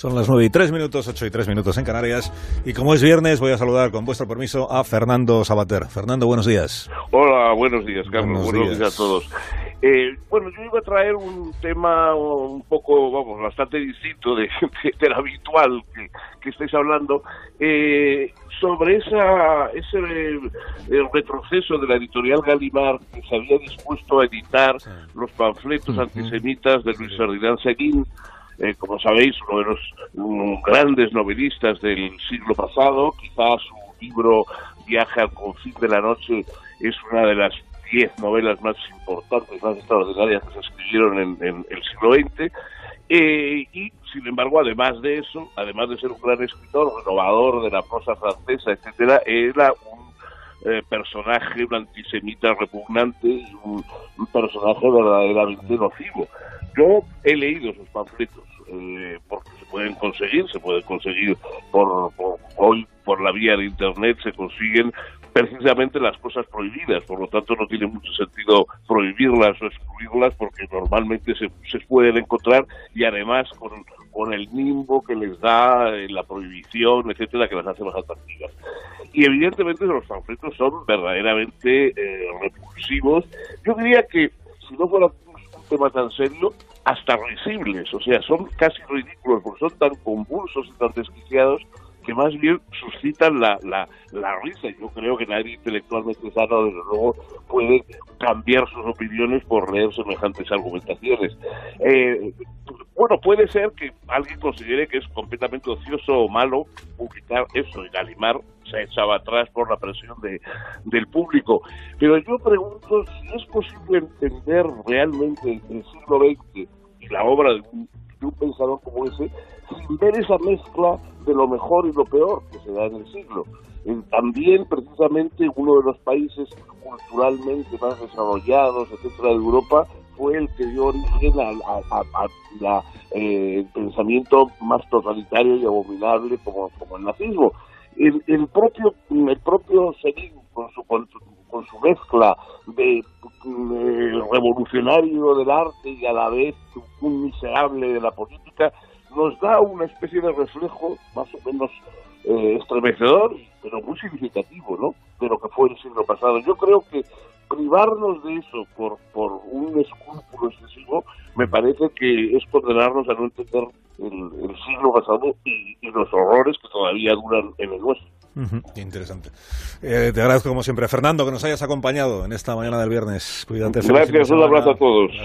Son las 9 y 3 minutos, 8 y 3 minutos en Canarias. Y como es viernes, voy a saludar con vuestro permiso a Fernando Sabater. Fernando, buenos días. Hola, buenos días, Carlos. Buenos, días. a todos. Eh, bueno, yo iba a traer un tema un poco, vamos, bastante distinto de, del habitual que, que estáis hablando. Eh, sobre esa, ese eh, retroceso de la editorial Galimar que se había dispuesto a editar los panfletos antisemitas de Luis Ferdinand Seguín eh, como sabéis, uno de los mm, grandes novelistas del siglo pasado. Quizás su libro Viaje al confín de la noche es una de las diez novelas más importantes, más extraordinarias que se escribieron en, el siglo XX. Eh, y, sin embargo, además de eso, además de ser un gran escritor, renovador de la prosa francesa, etcétera, era un eh, personaje, un antisemita repugnante y un, personaje verdaderamente nocivo. Yo he leído sus panfletos, eh, porque se pueden conseguir, se pueden conseguir por, hoy por la vía de internet, se consiguen precisamente las cosas prohibidas, por lo tanto no tiene mucho sentido prohibirlas o excluirlas porque normalmente se, se pueden encontrar y además con, con el nimbo que les da eh, la prohibición, etcétera, que las hace más atractivas. Y evidentemente los panfletos son verdaderamente eh, repulsivos. Yo diría que si no fuera un tema tan serio, hasta risibles, o sea, son casi ridículos porque son tan convulsos y tan desquiciados que más bien suscitan la, la, la risa. Yo creo que nadie intelectualmente sano, desde luego, puede cambiar sus opiniones por leer semejantes argumentaciones. Eh, bueno, puede ser que alguien considere que es completamente ocioso o malo publicar eso y Galimar se echaba atrás por la presión de, del público. Pero yo pregunto si es posible entender realmente el siglo XX la obra de un, pensador como ese sin ver esa mezcla de lo mejor y lo peor que se da en el siglo. también, precisamente, uno de los países culturalmente más desarrollados, etcétera, de Europa, fue el que dio origen al eh, pensamiento más totalitario y abominable como, el nazismo el, el propio el propio con su con, su mezcla de, revolucionario del arte y a la vez un miserable de la política nos da una especie de reflejo más o menos eh, estremecedor pero muy significativo no de lo que fue el siglo pasado yo creo que privarnos de eso por, por un escrúpulo excesivo me parece que es condenarnos a no entender el, siglo pasado y, los horrores que todavía duran en el nuestro. Interesante. Eh, te agradezco como siempre, Fernando, que nos hayas acompañado en esta mañana del viernes. Cuídate. Gracias, un abrazo a todos.